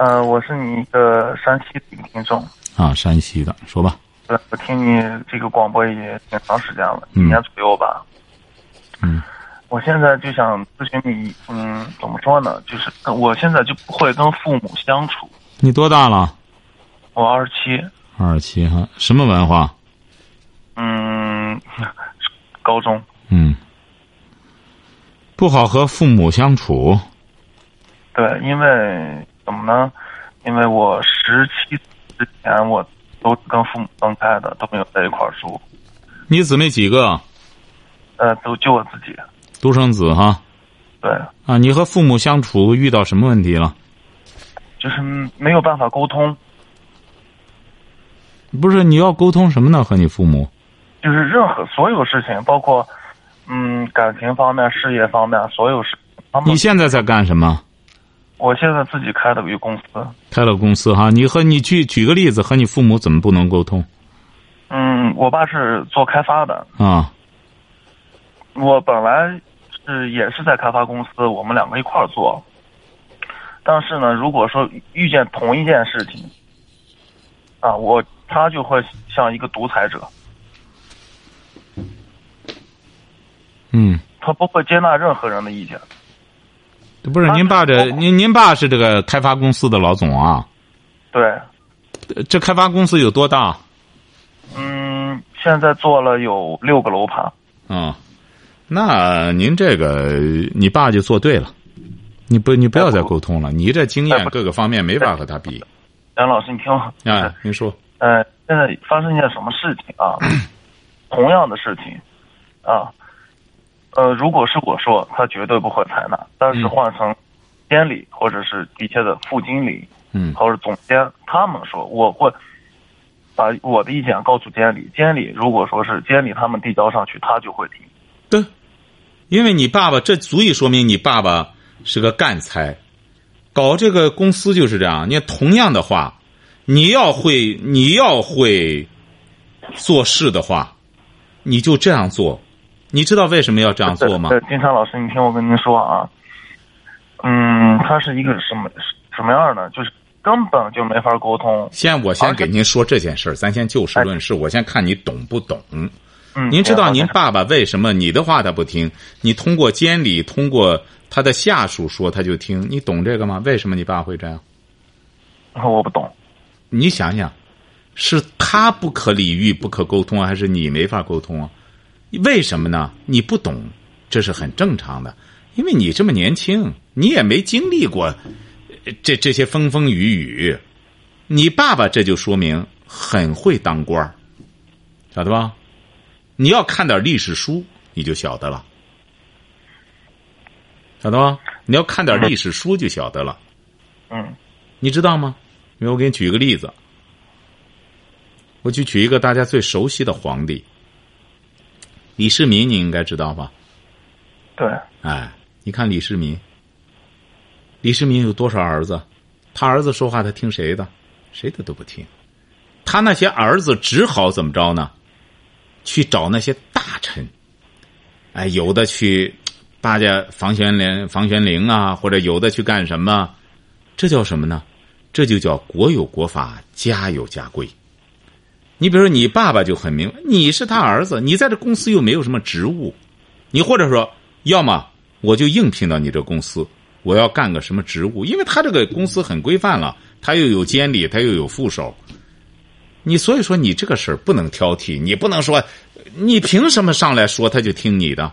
呃，我是你一个山西的听众。啊，山西的，说吧。呃，我听你这个广播也挺长时间了，一嗯年左右吧。嗯。我现在就想咨询你，嗯，怎么说呢？就是我现在就不会跟父母相处。你多大了？我二十七，二十七哈，什么文化？嗯，高中。嗯。不好和父母相处。对，因为怎么呢？因为我十七之前我都跟父母分开的，都没有在一块儿住。你姊妹几个？呃，都就我自己。独生子哈。对。啊，你和父母相处遇到什么问题了？就是没有办法沟通。不是你要沟通什么呢？和你父母？就是任何所有事情，包括嗯感情方面、事业方面，所有事。你现在在干什么？我现在自己开了一个公司。开了公司哈，你和你举举个例子，和你父母怎么不能沟通？嗯，我爸是做开发的，啊，我本来是也是在开发公司，我们两个一块儿做。但是呢，如果说遇见同一件事情，啊，我他就会像一个独裁者，嗯，他不会接纳任何人的意见。不是您爸这您您爸是这个开发公司的老总啊？对，呃这开发公司有多大？嗯，现在做了有六个楼盘。啊，那您这个你爸就做对了，你不你不要再沟通了，你这经验各个方面没法和他比。杨老师，你听我。啊，您说。呃，现在发生一件什么事情啊？同样的事情，啊，呃，如果是我说，他绝对不会采纳。但是换成监理或者是底下的副经理，嗯，或者总监，他们说，我会把我的意见告诉监理。监理如果说是监理他们递交上去，他就会听。对，因为你爸爸，这足以说明你爸爸是个干才。搞这个公司就是这样，你同样的话，你要会，你要会做事的话，你就这样做。你知道为什么要这样做吗？对，金山老师，你听我跟您说啊，嗯，他是一个什么什么样的？就是根本就没法沟通。先我先给您说这件事儿，咱先就事论事，我先看你懂不懂。嗯，您知道您爸爸为什么你的话他不听？你通过监理，通过他的下属说他就听，你懂这个吗？为什么你爸会这样？我不懂。你想想，是他不可理喻、不可沟通，还是你没法沟通啊？为什么呢？你不懂，这是很正常的，因为你这么年轻，你也没经历过呃这这些风风雨雨。你爸爸这就说明很会当官儿晓得吧？你要看点历史书，你就晓得了，晓得吧？你要看点历史书就晓得了。嗯你知道吗？因为我给你举一个例子，我去举一个大家最熟悉的皇帝李世民，你应该知道吧？对，哎，你看李世民，李世民有多少儿子？他儿子说话他听谁的？谁的都不听。他那些儿子只好怎么着呢？去找那些大臣，哎，有的去巴结房玄龄、房玄龄啊，或者有的去干什么？这叫什么呢？这就叫国有国法，家有家规。你比如说，你爸爸就很明白，你是他儿子，你在这公司又没有什么职务，你或者说，要么我就应聘到你这公司，我要干个什么职务，因为他这个公司很规范了，他又有监理，他又有副手。你所以说，你这个事儿不能挑剔，你不能说，你凭什么上来说他就听你的，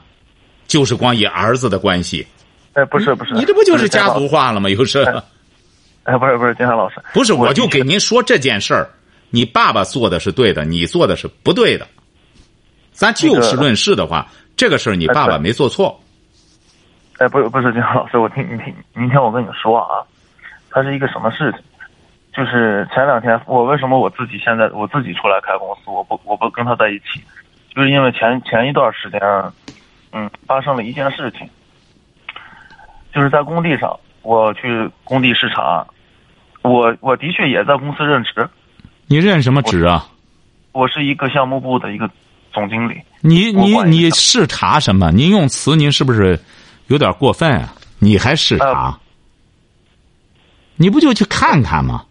就是光以儿子的关系。哎，不是不是，你这不就是家族化了吗？有事？老哎，不是不是，金山老师，不是，我就给您说这件事儿，你爸爸做的是对的，你做的是不对的。咱就事论事的话，这个事儿你爸爸没做错。哎，不是不是，金山老师，我听你听，明天我跟你说啊，它是一个什么事情？就是前两天我为什么我自己现在我自己出来开公司，我不我不跟他在一起，就是因为前前一段时间，嗯，发生了一件事情，就是在工地上，我去工地视察，我我的确也在公司任职，你任什么职啊？我是一个项目部的一个总经理。你你你下视察什么？您用词您是不是有点过分啊？你还视察？呃你不就去看看吗？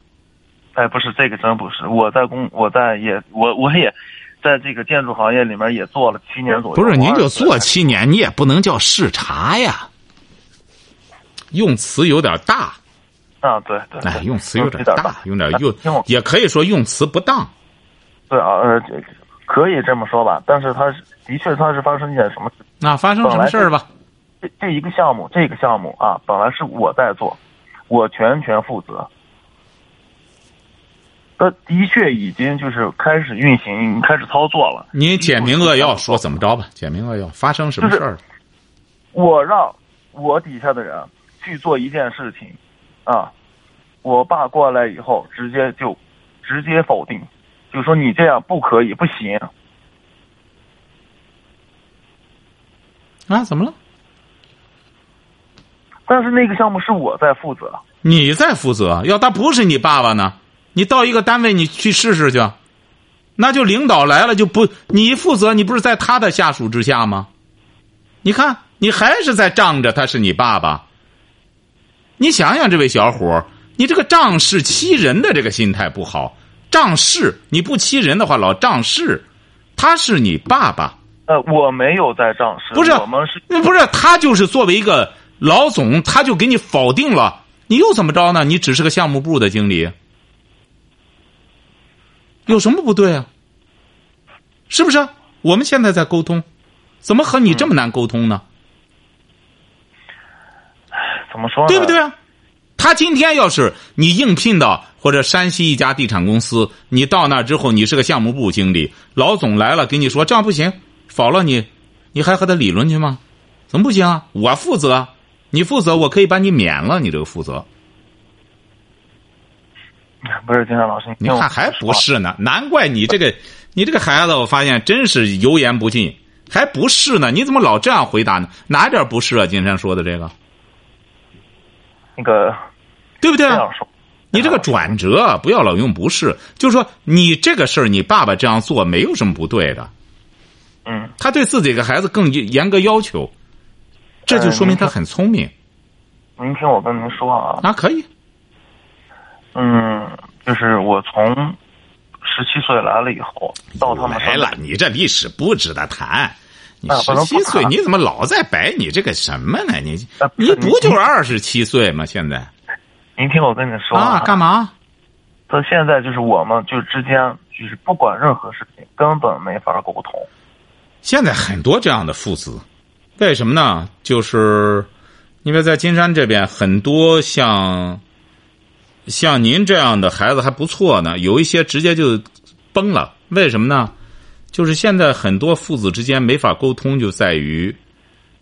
哎，不是这个，真不是。我在工，我在也，我我也在这个建筑行业里面也做了七年左右。不是，您就做24七年，你也不能叫视察呀。用词有点大，啊，对对对，哎，用词有点点大，有点用，也可以说用词不当。对啊，呃，这可以这么说吧。但是它是的确，它是发生一件什么事？那发生什么事儿吧？这这一个项目，这个项目啊，本来是我在做，我全权负责。它的确已经就是开始运行，开始操作了。您简明扼要说怎么着吧？简明扼要，发生什么事儿？我让我底下的人去做一件事情，啊，我爸过来以后，直接就直接否定，就说你这样不可以，不行。啊，怎么了？但是那个项目是我在负责，你在负责，要他不是你爸爸呢？你到一个单位，你去试试去，那就领导来了就不你负责，你不是在他的下属之下吗？你看，你还是在仗着他是你爸爸。你想想，这位小伙，你这个仗势欺人的这个心态不好。仗势，你不欺人的话，老仗势，他是你爸爸，呃，我没有在仗势，不是我们是不是他就是作为一个老总，他就给你否定了，你又怎么着呢？你只是个项目部的经理，有什么不对啊？是不是？我们现在在沟通，怎么和你这么难沟通呢？怎么说呢？对不对啊？他今天要是你应聘到或者山西一家地产公司，你到那之后，你是个项目部经理，老总来了跟你说这样不行，否了你，你还和他理论去吗？怎么不行啊？我负责，你负责，我可以把你免了，你这个负责。不是金山老师，你看还不是呢？难怪你这个你这个孩子，我发现真是油盐不进，还不是呢？你怎么老这样回答呢？哪点不是啊？金山说的这个，那个对不对你这个转折不要老用不是，就是说你这个事儿，你爸爸这样做没有什么不对的，嗯，他对自己的孩子更严格要求，这就说明他很聪明。您听我跟您说啊，啊。可以，嗯，就是我从十七岁来了以后，到他们来了，你这历史不值得谈。你啊十七岁你怎么老在摆你这个什么呢？你你不就是二十七岁吗？现在您听我跟你说啊，干嘛？到现在就是我们就之间就是不管任何事情根本没法沟通。现在很多这样的父子，为什么呢？就是因为在金山这边，很多像像您这样的孩子还不错呢，有一些直接就崩了。为什么呢？就是现在很多父子之间没法沟通，就在于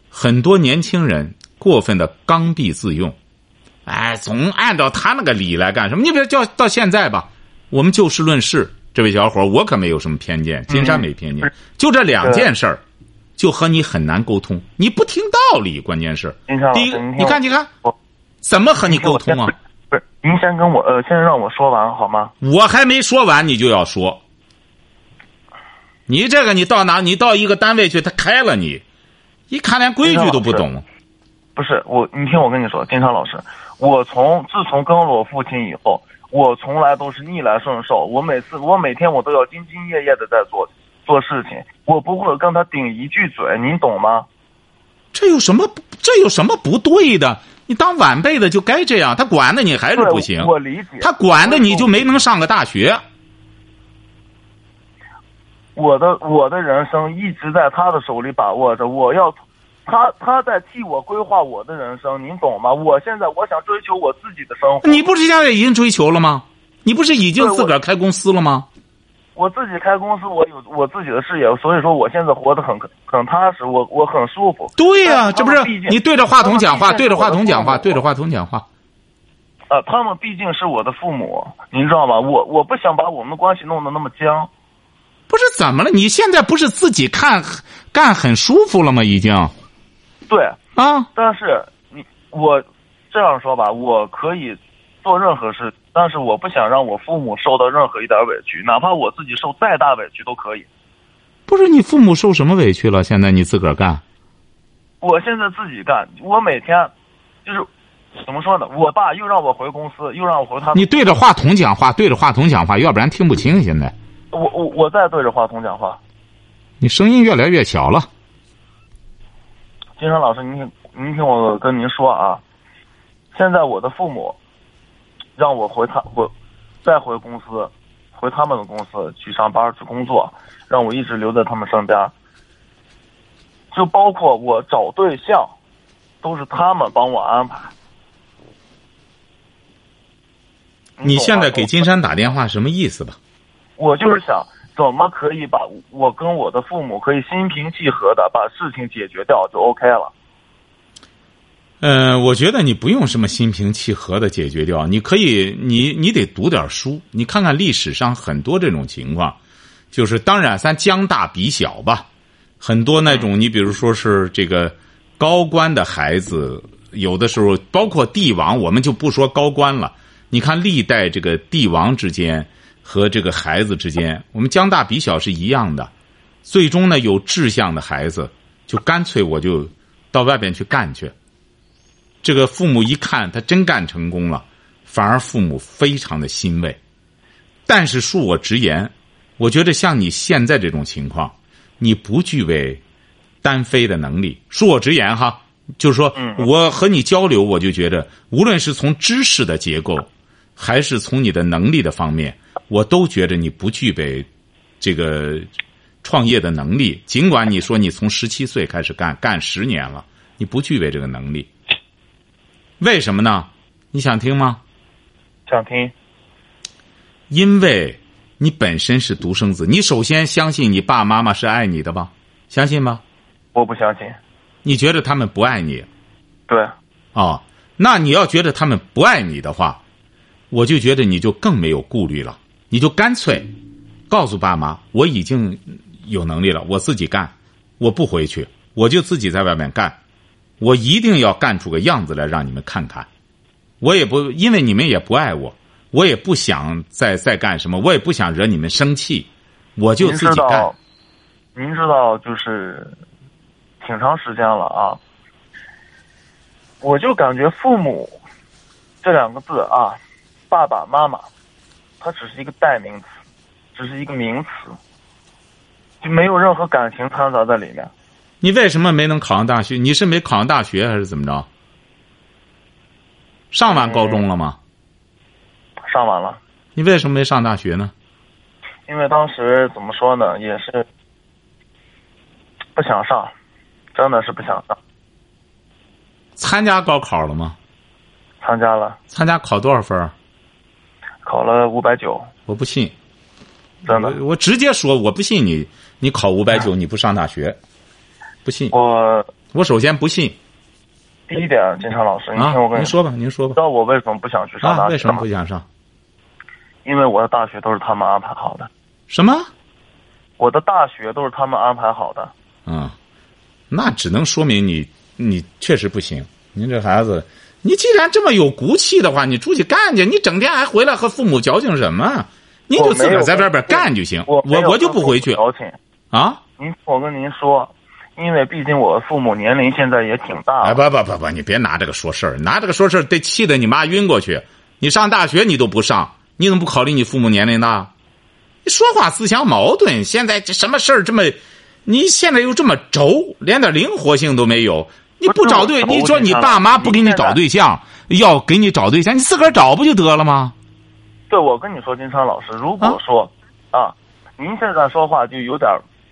很多年轻人过分的刚愎自用，哎，总按照他那个理来干什么？你比如叫到现在吧，我们就事论事，这位小伙，我可没有什么偏见，金山没偏见，嗯就这两件事儿，就和你很难沟通，你不听道理，关键是第一个，你看，你看我，怎么和你沟通啊？不是，您先跟我呃，先让我说完好吗？我还没说完，你就要说。你这个，你到哪？你到一个单位去，他开了你，一看连规矩都不懂。不是我，你听我跟你说，金昌老师，我从自从跟了我父亲以后，我从来都是逆来顺受。我每次，我每天我都要兢兢业业的在做做事情，我不会跟他顶一句嘴，您懂吗？这有什么？这有什么不对的？你当晚辈的就该这样，他管的你还是不行。我理解。他管的你就没能上个大学。我的我的人生一直在他的手里把握着，我要他他在替我规划我的人生，您懂吗？我现在我想追求我自己的生活，你不是现在已经追求了吗？你不是已经自个儿开公司了吗？我自己开公司，我有我自己的事业，所以说我现在活得很很踏实，我我很舒服。对呀、但这不是你对着话筒讲话，对着话筒讲话，对着话筒讲话。啊，他们毕竟是我的父母，您知道吗？我我不想把我们的关系弄得那么僵。不是怎么了？你现在不是自己看干很舒服了吗？已经。对。啊。但是你我这样说吧，我可以做任何事，但是我不想让我父母受到任何一点委屈，哪怕我自己受再大委屈都可以。不是你父母受什么委屈了？现在你自个儿干。我现在自己干，我每天就是怎么说呢？我爸又让我回公司，又让我回他。你对着话筒讲话，对着话筒讲话，要不然听不清。现在。我我我在对着话筒讲话。你声音越来越小了。金山老师，您您听我跟您说啊，现在我的父母让我回他回再回公司，回他们的公司去上班去工作，让我一直留在他们身边。就包括我找对象，都是他们帮我安排。你现在给金山打电话什么意思吧？我就是想，怎么可以把我跟我的父母可以心平气和的把事情解决掉，就 OK 了。嗯，我觉得你不用什么心平气和的解决掉，你可以，你你得读点书，你看看历史上很多这种情况，就是当然咱将大比小吧，很多那种你比如说是这个高官的孩子，有的时候包括帝王，我们就不说高官了，你看历代这个帝王之间。和这个孩子之间，我们将大比小是一样的。最终呢，有志向的孩子，就干脆我就到外边去干去。这个父母一看他真干成功了，反而父母非常的欣慰。但是恕我直言，我觉得像你现在这种情况，你不具备单飞的能力。恕我直言哈，就是说我和你交流，我就觉得，无论是从知识的结构，还是从你的能力的方面。我都觉得你不具备这个创业的能力，尽管你说你从十七岁开始干，干十年了，你不具备这个能力。为什么呢？你想听吗？想听。因为你本身是独生子，你首先相信你爸妈妈是爱你的吧？相信吗？我不相信。你觉得他们不爱你？对。哦，那你要觉得他们不爱你的话，我就觉得你就更没有顾虑了。你就干脆告诉爸妈，我已经有能力了，我自己干，我不回去，我就自己在外面干，我一定要干出个样子来让你们看看。我也不因为你们也不爱我，我也不想再再干什么，我也不想惹你们生气，我就自己干。您知道，就是挺长时间了啊，我就感觉父母这两个字啊，爸爸妈妈。它只是一个代名词，只是一个名词，就没有任何感情掺杂在里面。你为什么没能考上大学？你是没考上大学还是怎么着？上完高中了吗？上完了。你为什么没上大学呢？因为当时怎么说呢，也是不想上，真的是不想上。参加高考了吗？参加了。参加考多少分？考了五百九，我不信，真的，我直接说我不信你，你考五百九你不上大学，不信。我我首先不信。第一点，金昌老师，您听我跟您说吧，您说吧。知道我为什么不想去上大学为什么不想上？因为我的大学都是他们安排好的。什么？我的大学都是他们安排好的。嗯，那只能说明你你确实不行。您这孩子。你既然这么有骨气的话，你出去干去。你整天还回来和父母矫情什么？您就自个儿在外边干就行。我我就不回去。矫情啊！您我跟您说，因为毕竟我父母年龄现在也挺大。哎，不不不不，你别拿这个说事儿，拿这个说事儿得气得你妈晕过去。你上大学你都不上，你怎么不考虑你父母年龄大？你说话自相矛盾。现在这什么事儿这么？你现在又这么轴，连点灵活性都没有。你不找对，你说你爸妈不给你找对象，要给你找对象，你自个儿找不就得了吗？对，我跟你说，金昌老师，如果说啊，您现在说话就有点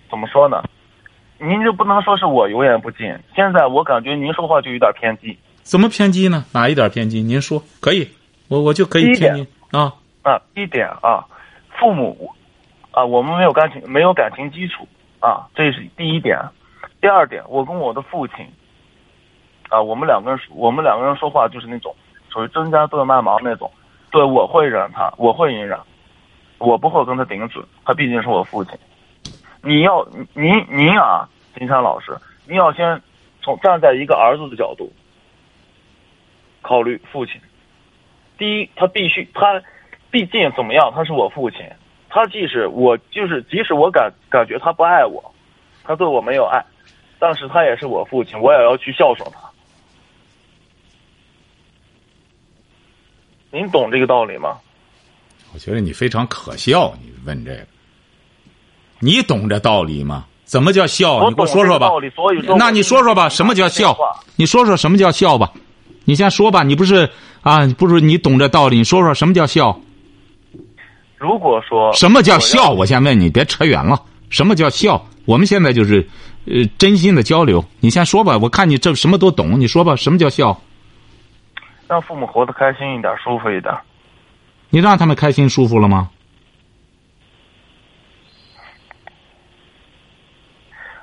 怎么说呢？您就不能说是我油盐不进。现在我感觉您说话就有点偏激。怎么偏激呢？哪一点偏激？您说可以，我我就可以听您啊啊！一点啊，父母啊，我们没有感情，没有感情基础啊，这是第一点。第二点，我跟我的父亲。啊，我们两个人，我们两个人说话就是那种属于针尖对麦芒那种，对我会忍他，我会隐忍，我不会跟他顶嘴，他毕竟是我父亲。你要您您啊，金山老师，您要先从站在一个儿子的角度考虑父亲。第一，他必须他，毕竟怎么样，他是我父亲，他即使我就是即使我感感觉他不爱我，他对我没有爱，但是他也是我父亲，我也要去孝顺他。您懂这个道理吗？我觉得你非常可笑，你问这个，你懂这道理吗？怎么叫孝？你给我说说吧说。那你说说吧，什么叫孝？你说说什么叫孝吧？你先说吧，你不是啊？不是你懂这道理？你说说什么叫孝？如果说什么叫我孝？我先问你，别扯远了。什么叫孝？我们现在就是，呃，真心的交流。你先说吧，我看你这什么都懂。你说吧，什么叫孝？让父母活得开心一点，舒服一点。你让他们开心舒服了吗？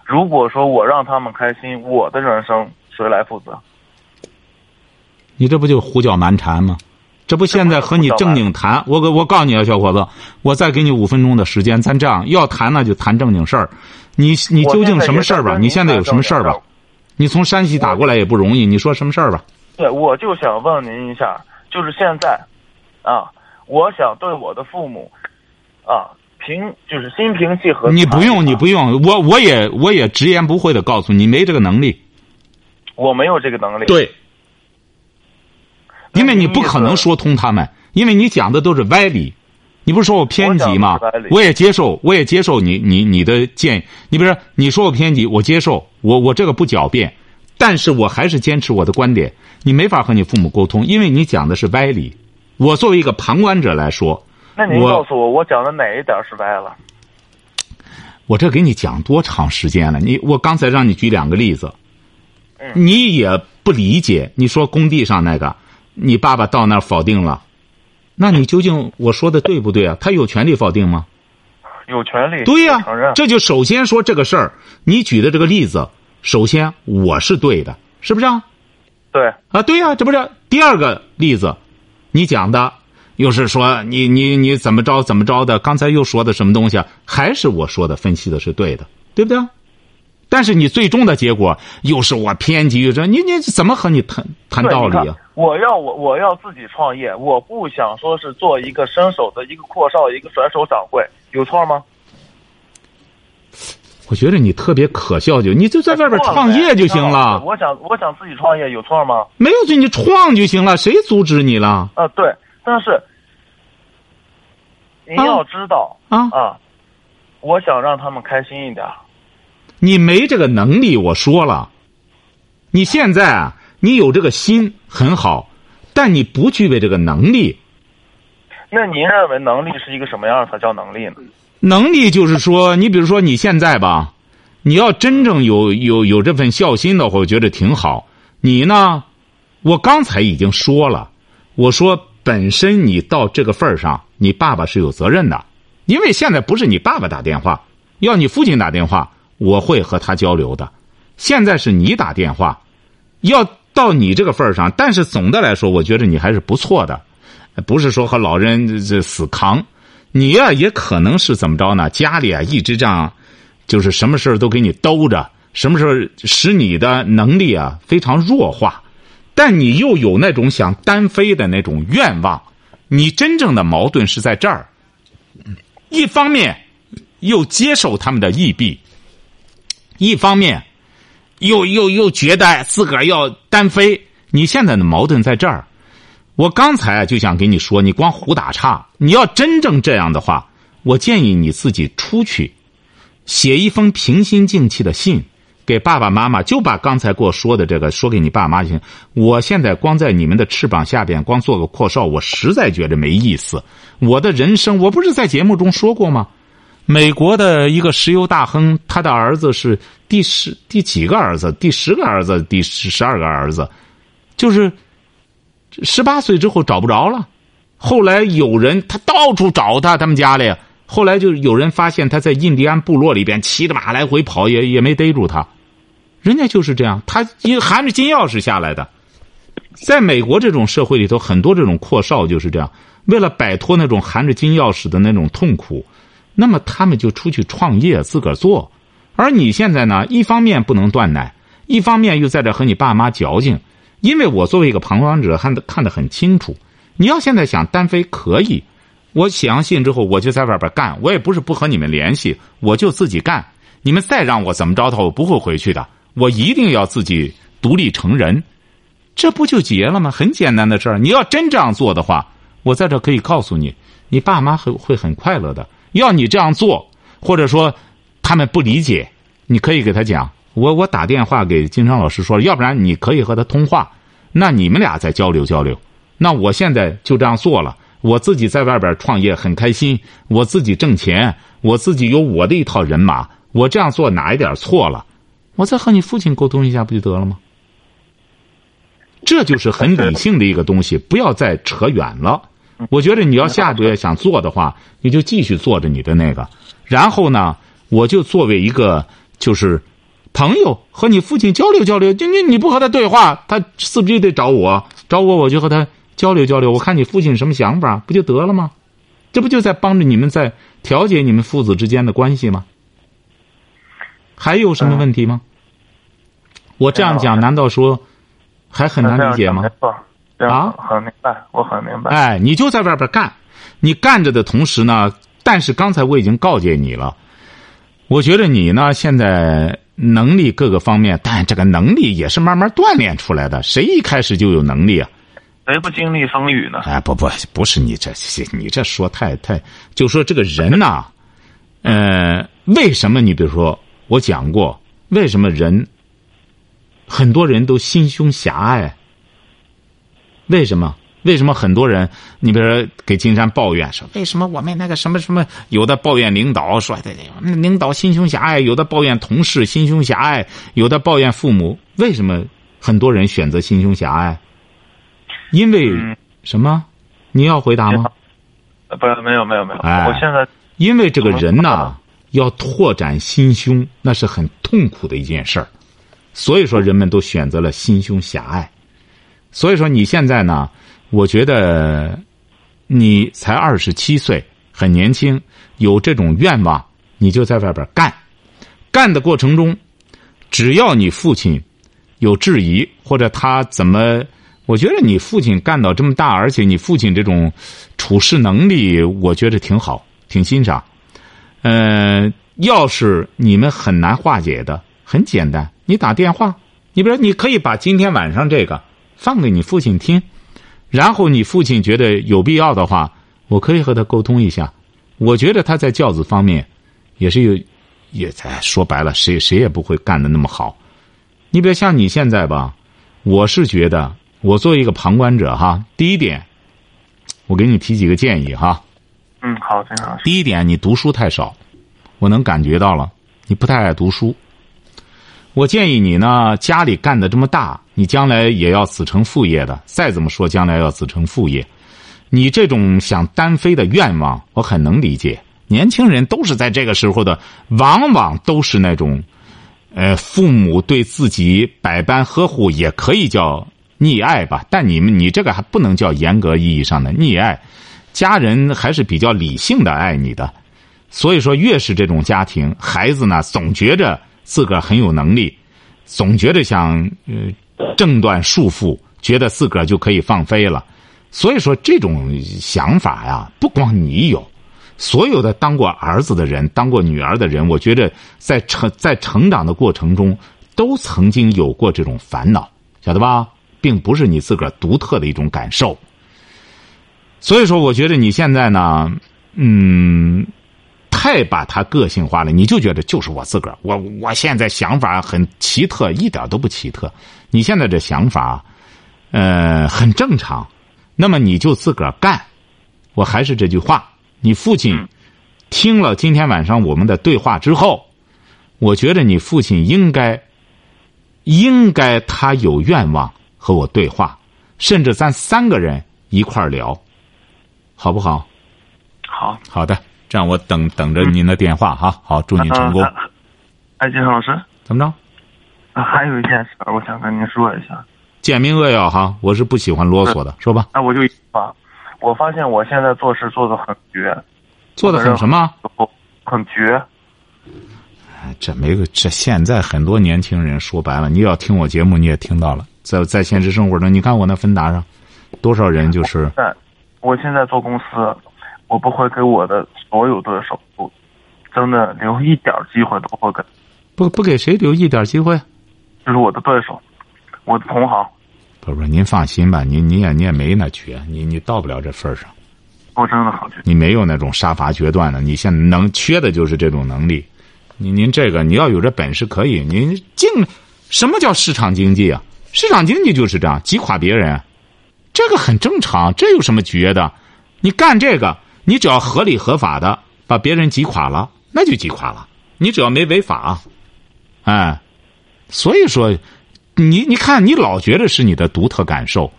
如果说我让他们开心，我的人生谁来负责？你这不就胡搅蛮缠吗？这不现在和你正经谈？我我告诉你啊，小伙子，我再给你五分钟的时间，咱这样要谈那就谈正经事儿。你你究竟什么事儿吧？你现在有什么事儿吧？你从山西打过来也不容易，你说什么事儿吧？对，我就想问您一下，就是现在，啊，我想对我的父母，啊，平就是心平气和。你不用，你不用，我我也我也直言不讳的告诉你，没这个能力。我没有这个能力。对，因为你不可能说通他们，因为你讲的都是歪理。你不是说我偏激吗我也接受，我也接受你你你的建议。你比如说你说我偏激，我接受，我我这个不狡辩，但是我还是坚持我的观点。你没法和你父母沟通，因为你讲的是歪理。我作为一个旁观者来说，那您告诉我，我讲的哪一点是歪了？我这给你讲多长时间了？你我刚才让你举两个例子，嗯你也不理解。你说工地上那个，你爸爸到那儿否定了，那你究竟我说的对不对啊？他有权利否定吗？有权利。对呀。这就首先说这个事儿，你举的这个例子，首先我是对的，是不是啊？对，啊，对呀、这不是第二个例子，你讲的又是说你你你怎么着怎么着的，刚才又说的什么东西啊？还是我说的分析的是对的，对不对？但是你最终的结果又是我偏激，这你你怎么和你谈谈道理啊？我要我我要自己创业，我不想说是做一个伸手的一个阔少，一个甩手掌柜，有错吗？我觉得你特别可笑，就你就在外边创业就行了，我想我想自己创业，有错吗？没有就你创就行了，谁阻止你了啊，对，但是您啊要知道啊？啊，我想让他们开心一点。你没这个能力，我说了，你现在啊，你有这个心很好，但你不具备这个能力。那您认为能力是一个什么样才叫能力呢？能力就是说，你比如说你现在吧，你要真正有有有这份孝心的话，我觉得挺好。你呢，我刚才已经说了，我说本身你到这个份儿上，你爸爸是有责任的，因为现在不是你爸爸打电话，要你父亲打电话，我会和他交流的。现在是你打电话，要到你这个份儿上，但是总的来说，我觉得你还是不错的，不是说和老人这死扛。你呀、也可能是怎么着呢？家里啊一直这样，就是什么事儿都给你兜着，什么事儿使你的能力啊非常弱化，但你又有那种想单飞的那种愿望。你真正的矛盾是在这儿，一方面又接受他们的异弊，一方面又又又觉得自个儿要单飞。你现在的矛盾在这儿。我刚才就想跟你说，你光胡打岔。你要真正这样的话，我建议你自己出去，写一封平心静气的信给爸爸妈妈，就把刚才给我说的这个说给你爸妈就行。我现在光在你们的翅膀下边光做个阔少，我实在觉得没意思。我的人生，我不是在节目中说过吗？美国的一个石油大亨，他的儿子是第十第几个儿子？第十个儿子？第十十二个儿子？就是。十八岁之后找不着了，后来有人他到处找他，他们家里，后来就有人发现他在印第安部落里边骑着马来回跑，也也没逮住他，人家就是这样，他因含着金钥匙下来的，在美国这种社会里头，很多这种阔少就是这样，为了摆脱那种含着金钥匙的那种痛苦，那么他们就出去创业，自个儿做。而你现在呢，一方面不能断奶，一方面又在这和你爸妈矫情。因为我作为一个旁观者，看得看得很清楚。你要现在想单飞可以，我写完信之后，我就在外边干。我也不是不和你们联系，我就自己干。你们再让我怎么着的，我不会回去的。我一定要自己独立成人，这不就结了吗？很简单的事儿。你要真这样做的话，我在这可以告诉你，你爸妈会会很快乐的。要你这样做，或者说他们不理解，你可以给他讲。我我打电话给金昌老师说了，要不然你可以和他通话，那你们俩再交流交流。那我现在就这样做了，我自己在外边创业很开心，我自己挣钱，我自己有我的一套人马，我这样做哪一点错了？我再和你父亲沟通一下不就得了吗？这就是很理性的一个东西，不要再扯远了。我觉得你要下个月想做的话，你就继续做着你的那个，然后呢，我就作为一个就是。朋友和你父亲交流交流，就你你不和他对话，他是不是就得找我？找我我就和他交流交流，我看你父亲什么想法，不就得了吗？这不就在帮着你们在调节你们父子之间的关系吗？还有什么问题吗？我这样讲，难道说还很难理解吗？啊，很明白，我很明白。哎，你就在外边干，你干着的同时呢，但是刚才我已经告诫你了，我觉得你呢现在。能力各个方面，但这个能力也是慢慢锻炼出来的。谁一开始就有能力啊？谁不经历风雨呢？哎，不不，不是你这，你这说太太，就说这个人呐，呃，为什么？你比如说，我讲过，为什么人很多人都心胸狭隘？为什么？为什么很多人，你比如说给金山抱怨说，为什么我们那个什么什么，有的抱怨领导说的，领导心胸狭隘；有的抱怨同事心胸狭隘；有的抱怨父母。为什么很多人选择心胸狭隘？因为什么？你要回答吗？不，没有，没有，没有。我现在因为这个人呐，要拓展心胸，那是很痛苦的一件事儿，所以说人们都选择了心胸狭隘。所以说你现在呢？我觉得，你才二十七岁，很年轻，有这种愿望，你就在外边干。干的过程中，只要你父亲有质疑，或者他怎么，我觉得你父亲干到这么大，而且你父亲这种处事能力，我觉得挺好，挺欣赏。嗯，要是你们很难化解的，很简单，你打电话，你比如你可以把今天晚上这个放给你父亲听。然后你父亲觉得有必要的话，我可以和他沟通一下。我觉得他在教子方面，也是有，也在说白了，谁谁也不会干的那么好。你比如像你现在吧，我是觉得，我作为一个旁观者哈，第一点，我给你提几个建议哈。嗯，好，非常好。第一点，你读书太少，我能感觉到了，你不太爱读书。我建议你呢，家里干的这么大，你将来也要子承父业的。再怎么说，将来要子承父业，你这种想单飞的愿望，我很能理解。年轻人都是在这个时候的，往往都是那种，呃，父母对自己百般呵护，也可以叫溺爱吧。但你们，你这个还不能叫严格意义上的溺爱，家人还是比较理性的爱你的。所以说，越是这种家庭，孩子呢，总觉着。自个儿很有能力，总觉得想呃挣断束缚，觉得自个儿就可以放飞了。所以说，这种想法呀，不光你有，所有的当过儿子的人、当过女儿的人，我觉得在成在成长的过程中，都曾经有过这种烦恼，晓得吧？并不是你自个儿独特的一种感受。所以说，我觉得你现在呢，嗯。太把他个性化了，你就觉得就是我自个儿。我我现在想法很奇特，一点都不奇特。你现在这想法，呃，很正常。那么你就自个儿干。我还是这句话，你父亲听了今天晚上我们的对话之后，我觉得你父亲应该，应该他有愿望和我对话，甚至咱三个人一块儿聊，好不好？好好的。这样，我等等着您的电话哈。好，祝您成功。哎，金老师，怎么着？啊，还有一件事，我想跟您说一下。简明扼要哈，我是不喜欢啰嗦的，说吧。那我就一句话，我发现我现在做事做的很绝，做的很什么？很绝。这没个，这现在很多年轻人说白了，你要听我节目，你也听到了，在在现实生活中，你看我那芬达上，多少人就是。在，我现在做公司，我不会给我的所有对手，真的留一点机会都不会给，不不给谁留一点机会？就是我的对手，我的同行。不是不是，您放心吧，您您也你也没那绝，你你到不了这份儿上，我真的好绝。你没有那种杀伐决断的，你现在能缺的就是这种能力。您您这个你要有这本事可以，您净什么叫市场经济啊？市场经济就是这样，击垮别人，这个很正常，这有什么绝的？你干这个，你只要合理合法的把别人挤垮了，那就挤垮了。你只要没违法，哎，所以说，你你看，你老觉得是你的独特感受，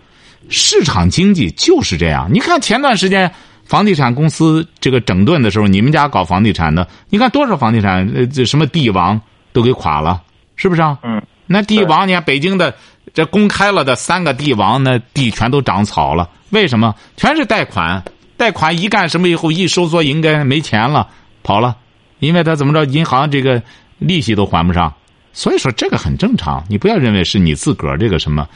市场经济就是这样。你看前段时间。房地产公司这个整顿的时候，你们家搞房地产的，你看多少房地产呃这什么地王都给垮了，是不是啊？嗯。那地王，你看北京的这公开了的三个地王，那地全都长草了。为什么？全是贷款，贷款一干什么以后一收缩应该没钱了，跑了，因为他怎么着，银行这个利息都还不上。所以说这个很正常，你不要认为是你自个儿这个什么。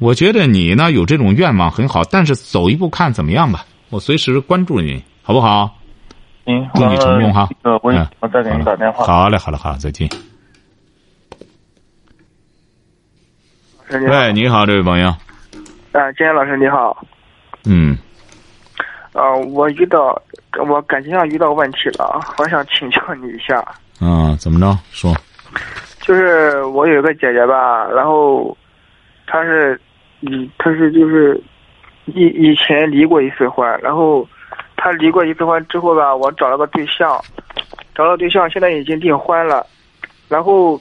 我觉得你呢有这种愿望很好，但是走一步看怎么样吧。我随时关注你，好不好？嗯，祝你成功哈！呃，我我再给你打电话。好嘞，好嘞，好，再见。喂，你好，这位朋友。啊，金岩老师你好。嗯。啊，我遇到我感情上遇到问题了，我想请教你一下。嗯，怎么着？说。就是我有一个姐姐吧，然后，她是，嗯，她是就是。以以前离过一次婚，然后她离过一次婚之后吧，我找了个对象，找了对象，现在已经订婚了，然后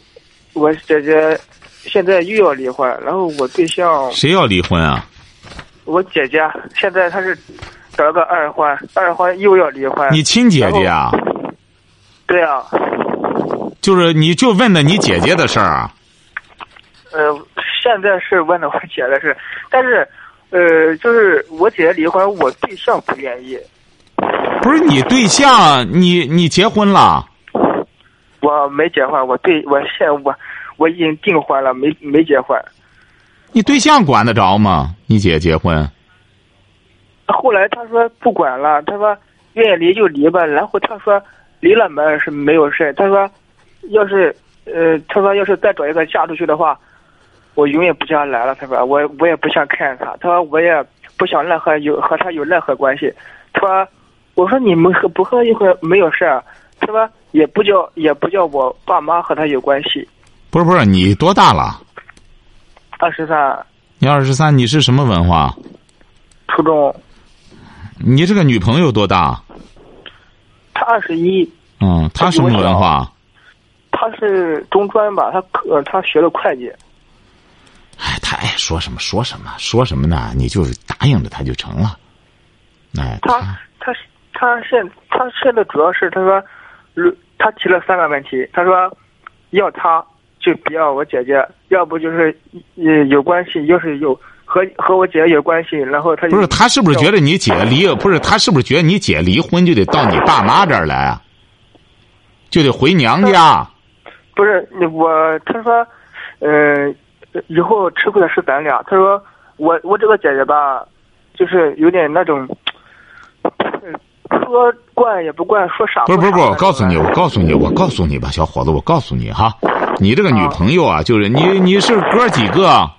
我姐姐现在又要离婚，然后我对象谁要离婚啊？我姐姐现在她是找了个二婚，二婚又要离婚。你亲姐姐啊？对啊。就是你就问的你姐姐的事儿啊？呃，现在是问的我姐的事，但是。呃，就是我姐姐离婚，我对象不愿意。不是你对象，你你结婚了？我没结婚，我对我现我我已经订婚了，没没结婚。你对象管得着吗？你姐结婚？后来他说不管了，他说愿意离就离吧。然后他说离了没是没有事他说要是呃，他说要是再找一个嫁出去的话。我永远不想来了，他说我我也不想看他，他说我也不想任何有和他有任何关系，他说我说你们和不和一会没有事儿，他说也不叫也不叫我爸妈和他有关系。不是不是，你多大了？二十三。你二十三，你是什么文化？初中。你这个女朋友多大？她二十一。嗯，她什么文化？她是中专吧，她呃，她学的会计。哎，他爱说什么说什么，说什么呢？你就答应着他就成了。哎，他他他现他现在主要是他说，他提了三个问题，他说要他就不要我姐姐，要不就是呃有关系，要是有和和我姐姐有关系，然后他不是他是不是觉得你姐离不是他是不是觉得你姐离婚就得到你爸妈这儿来啊？就得回娘家？不是我，他说，嗯。以后吃亏的是咱俩。他说：“我我这个姐姐吧，就是有点那种，说惯也不惯，说傻。”不是不是不是，我告诉你，我告诉你，我告诉你吧，小伙子，我告诉你哈，你这个女朋友啊，就是你你是哥几个？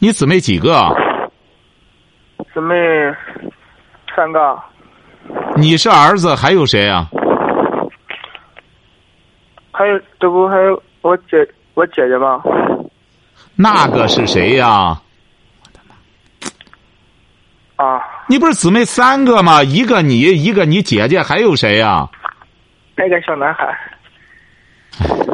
你姊妹几个？姊妹三个。你是儿子，还有谁啊？还有这不还有我姐。我姐姐吗，那个是谁呀？啊！你不是姊妹三个吗？一个你，一个你姐姐，还有谁呀？那个小男孩。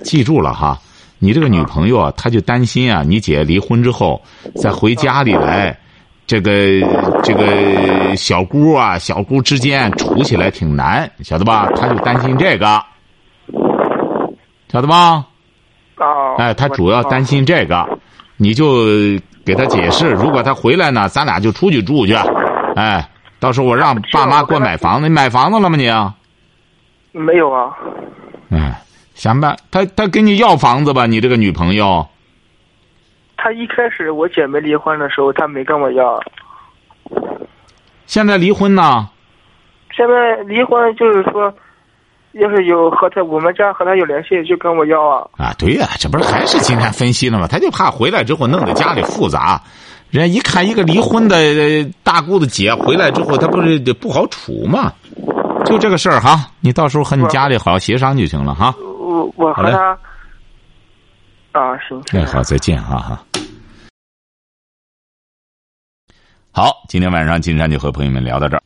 记住了哈，你这个女朋友啊，她就担心啊，你姐离婚之后再回家里来，这个这个小姑啊，小姑之间处起来挺难，晓得吧？她就担心这个，晓得吧？哦，哎，她主要担心这个，你就给她解释，如果她回来呢，咱俩就出去住去。哎，到时候我让爸妈给我买房子，你买房子了吗你？没有啊，哎，想办他他跟你要房子吧？你这个女朋友他一开始我姐没离婚的时候，他没跟我要，现在离婚呢？现在离婚就是说，要是有和他我们家和他有联系，就跟我要啊。啊，对呀、这不是还是今天分析了吗？他就怕回来之后弄得家里复杂，人家一看一个离婚的呃大姑子姐回来之后，他不是得不好处吗？就这个事儿哈，你到时候和你家里好好协商就行了哈。我我和他啊行，那，好，再见啊哈。好，今天晚上金山就和朋友们聊到这儿。